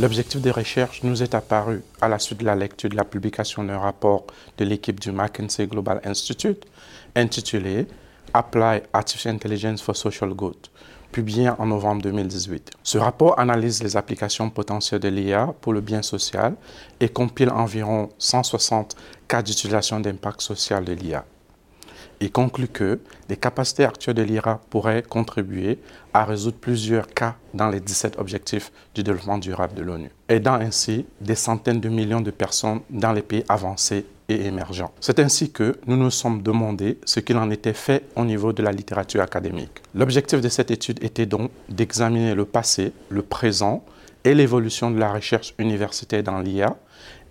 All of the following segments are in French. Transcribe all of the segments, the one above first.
L'objectif des recherches nous est apparu à la suite de la lecture de la publication d'un rapport de l'équipe du McKinsey Global Institute intitulé Apply Artificial Intelligence for Social Good, publié en novembre 2018. Ce rapport analyse les applications potentielles de l'IA pour le bien social et compile environ 160 cas d'utilisation d'impact social de l'IA. Il conclut que les capacités actuelles de l'IRA pourraient contribuer à résoudre plusieurs cas dans les 17 objectifs du développement durable de l'ONU, aidant ainsi des centaines de millions de personnes dans les pays avancés et émergents. C'est ainsi que nous nous sommes demandé ce qu'il en était fait au niveau de la littérature académique. L'objectif de cette étude était donc d'examiner le passé, le présent et l'évolution de la recherche universitaire dans l'IA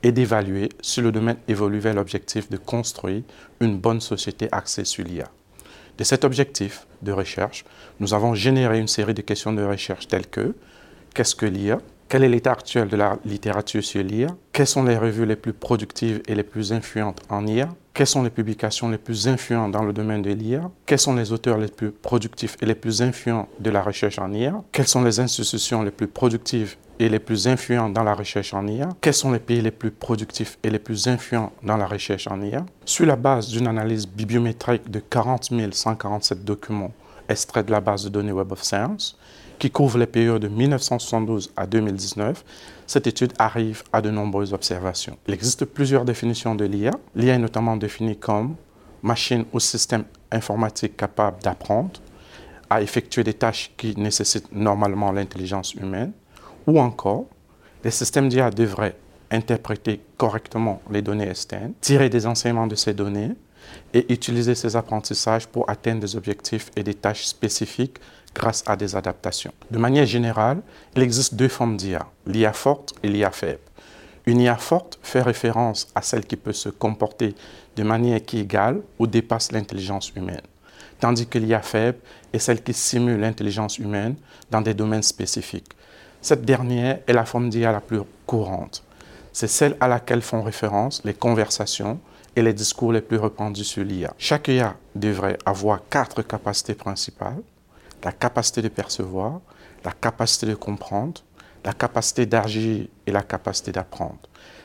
et d'évaluer si le domaine évolue vers l'objectif de construire une bonne société axée sur l'IA. De cet objectif de recherche, nous avons généré une série de questions de recherche telles que qu'est-ce que l'IA quel est l'état actuel de la littérature sur l'IA Quelles sont les revues les plus productives et les plus influentes en IA Quelles sont les publications les plus influentes dans le domaine de l'IA Quels sont les auteurs les plus productifs et les plus influents de la recherche en IA Quelles sont les institutions les plus productives et les plus influentes dans la recherche en IA Quels sont les pays les plus productifs et les plus influents dans la recherche en IA Sur la base d'une analyse bibliométrique de 40 147 documents extraits de la base de données Web of Science, qui couvre les périodes de 1972 à 2019, cette étude arrive à de nombreuses observations. Il existe plusieurs définitions de l'IA. L'IA est notamment définie comme machine ou système informatique capable d'apprendre, à effectuer des tâches qui nécessitent normalement l'intelligence humaine, ou encore, les systèmes d'IA devraient interpréter correctement les données externes, tirer des enseignements de ces données et utiliser ces apprentissages pour atteindre des objectifs et des tâches spécifiques grâce à des adaptations. De manière générale, il existe deux formes d'IA, l'IA forte et l'IA faible. Une IA forte fait référence à celle qui peut se comporter de manière qui égale ou dépasse l'intelligence humaine, tandis que l'IA faible est celle qui simule l'intelligence humaine dans des domaines spécifiques. Cette dernière est la forme d'IA la plus courante. C'est celle à laquelle font référence les conversations et les discours les plus répandus sur l'IA. Chaque IA devrait avoir quatre capacités principales la capacité de percevoir, la capacité de comprendre, la capacité d'agir et la capacité d'apprendre.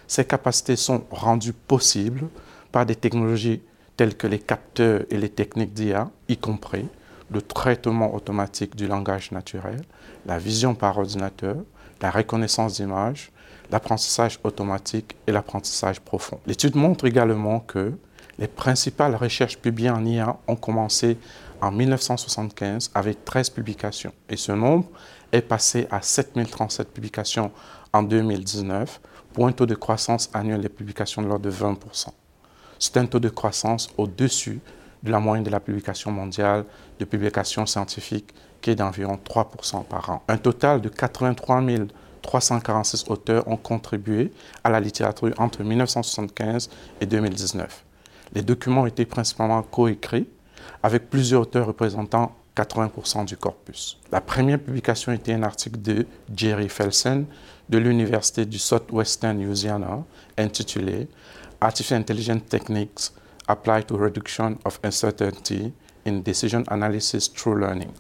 Ces capacités sont rendues possibles par des technologies telles que les capteurs et les techniques d'IA, y compris le traitement automatique du langage naturel, la vision par ordinateur, la reconnaissance d'images, l'apprentissage automatique et l'apprentissage profond. L'étude montre également que les principales recherches publiées en IA ont commencé en 1975 avec 13 publications et ce nombre est passé à 7037 publications en 2019 pour un taux de croissance annuel des publications de l'ordre de 20%. C'est un taux de croissance au-dessus de la moyenne de la publication mondiale de publications scientifiques qui est d'environ 3% par an. Un total de 83 346 auteurs ont contribué à la littérature entre 1975 et 2019. Les documents ont été principalement coécrits avec plusieurs auteurs représentant 80% du corpus. La première publication était un article de Jerry Felsen de l'Université du Southwestern Louisiana intitulé Artificial Intelligence Techniques Applied to Reduction of Uncertainty in Decision Analysis Through Learning,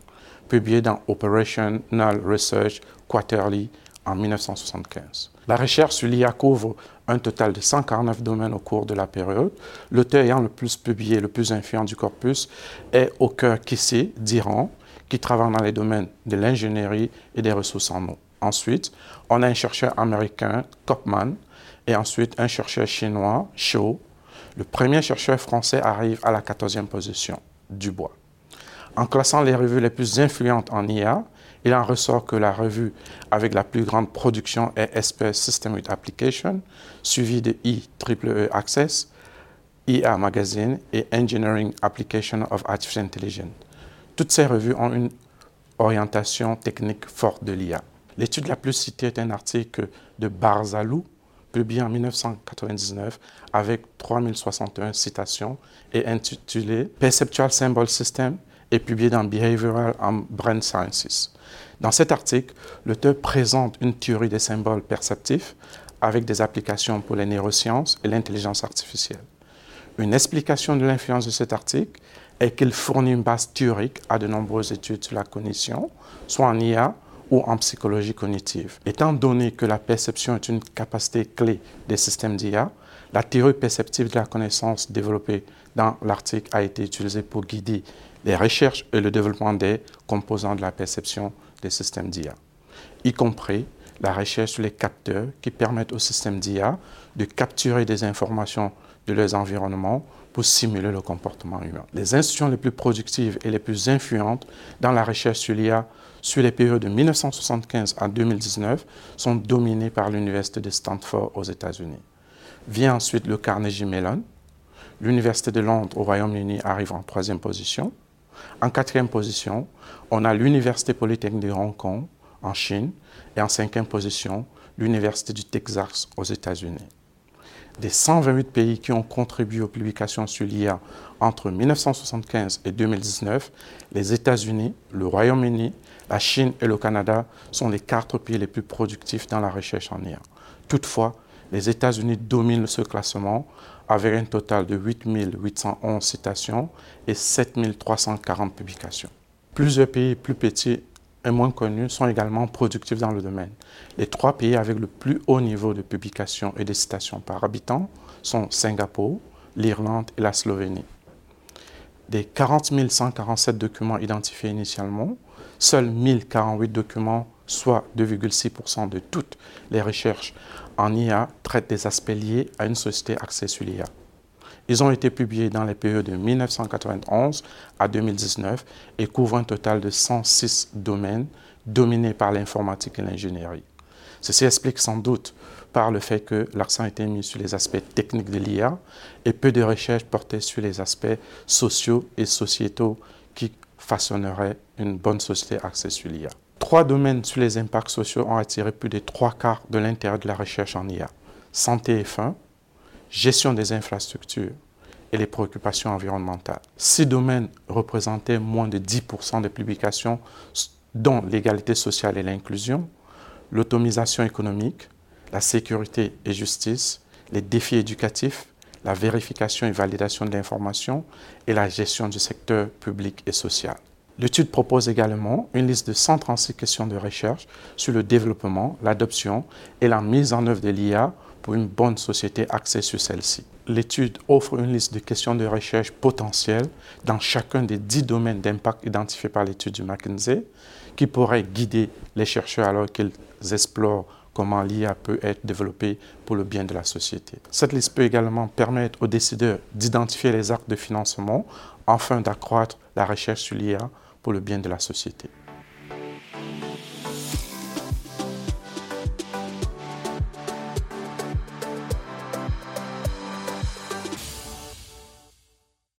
publié dans Operational Research Quarterly en 1975. La recherche sur l'IA couvre un total de 149 domaines au cours de la période. L'auteur ayant le plus publié, le plus influent du corpus est Oker Kissé d'Iran, qui travaille dans les domaines de l'ingénierie et des ressources en eau. Ensuite, on a un chercheur américain, Kopman, et ensuite un chercheur chinois, Shou. Le premier chercheur français arrive à la 14e position, Dubois. En classant les revues les plus influentes en IA, il en ressort que la revue avec la plus grande production est SPS System with Application, suivie de IEEE Access, IA Magazine et Engineering Application of Artificial Intelligence. Toutes ces revues ont une orientation technique forte de l'IA. L'étude la plus citée est un article de Barzalou, publié en 1999 avec 3061 citations et intitulé Perceptual Symbol System et publié dans Behavioral and Brain Sciences. Dans cet article, l'auteur présente une théorie des symboles perceptifs avec des applications pour les neurosciences et l'intelligence artificielle. Une explication de l'influence de cet article est qu'il fournit une base théorique à de nombreuses études sur la cognition, soit en IA ou en psychologie cognitive. Étant donné que la perception est une capacité clé des systèmes d'IA, la théorie perceptive de la connaissance développée dans l'article a été utilisée pour guider les recherches et le développement des composants de la perception des systèmes d'IA, y compris la recherche sur les capteurs qui permettent aux systèmes d'IA de capturer des informations de leurs environnements pour simuler le comportement humain. Les institutions les plus productives et les plus influentes dans la recherche sur l'IA sur les périodes de 1975 à 2019 sont dominées par l'Université de Stanford aux États-Unis. Vient ensuite le Carnegie Mellon. L'Université de Londres au Royaume-Uni arrive en troisième position. En quatrième position, on a l'Université Polytechnique de Hong Kong en Chine. Et en cinquième position, l'Université du Texas aux États-Unis des 128 pays qui ont contribué aux publications sur l'IA entre 1975 et 2019, les États-Unis, le Royaume-Uni, la Chine et le Canada sont les quatre pays les plus productifs dans la recherche en IA. Toutefois, les États-Unis dominent ce classement avec un total de 8 811 citations et 7 340 publications. Plusieurs pays plus petits et moins connus sont également productifs dans le domaine. Les trois pays avec le plus haut niveau de publication et de citations par habitant sont Singapour, l'Irlande et la Slovénie. Des 40 147 documents identifiés initialement, seuls 1048 documents, soit 2,6% de toutes les recherches en IA, traitent des aspects liés à une société axée sur l'IA. Ils ont été publiés dans les périodes de 1991 à 2019 et couvrent un total de 106 domaines dominés par l'informatique et l'ingénierie. Ceci explique sans doute par le fait que l'accent été mis sur les aspects techniques de l'IA et peu de recherches portaient sur les aspects sociaux et sociétaux qui façonneraient une bonne société axée sur l'IA. Trois domaines sur les impacts sociaux ont attiré plus de trois quarts de l'intérêt de la recherche en IA. Santé et faim, gestion des infrastructures et les préoccupations environnementales. Six domaines représentaient moins de 10% des publications, dont l'égalité sociale et l'inclusion, l'automisation économique, la sécurité et justice, les défis éducatifs, la vérification et validation de l'information et la gestion du secteur public et social. L'étude propose également une liste de 136 questions de recherche sur le développement, l'adoption et la mise en œuvre de l'IA pour une bonne société axée sur celle-ci. L'étude offre une liste de questions de recherche potentielles dans chacun des dix domaines d'impact identifiés par l'étude du McKinsey qui pourraient guider les chercheurs alors qu'ils explorent comment l'IA peut être développée pour le bien de la société. Cette liste peut également permettre aux décideurs d'identifier les actes de financement afin d'accroître la recherche sur l'IA pour le bien de la société.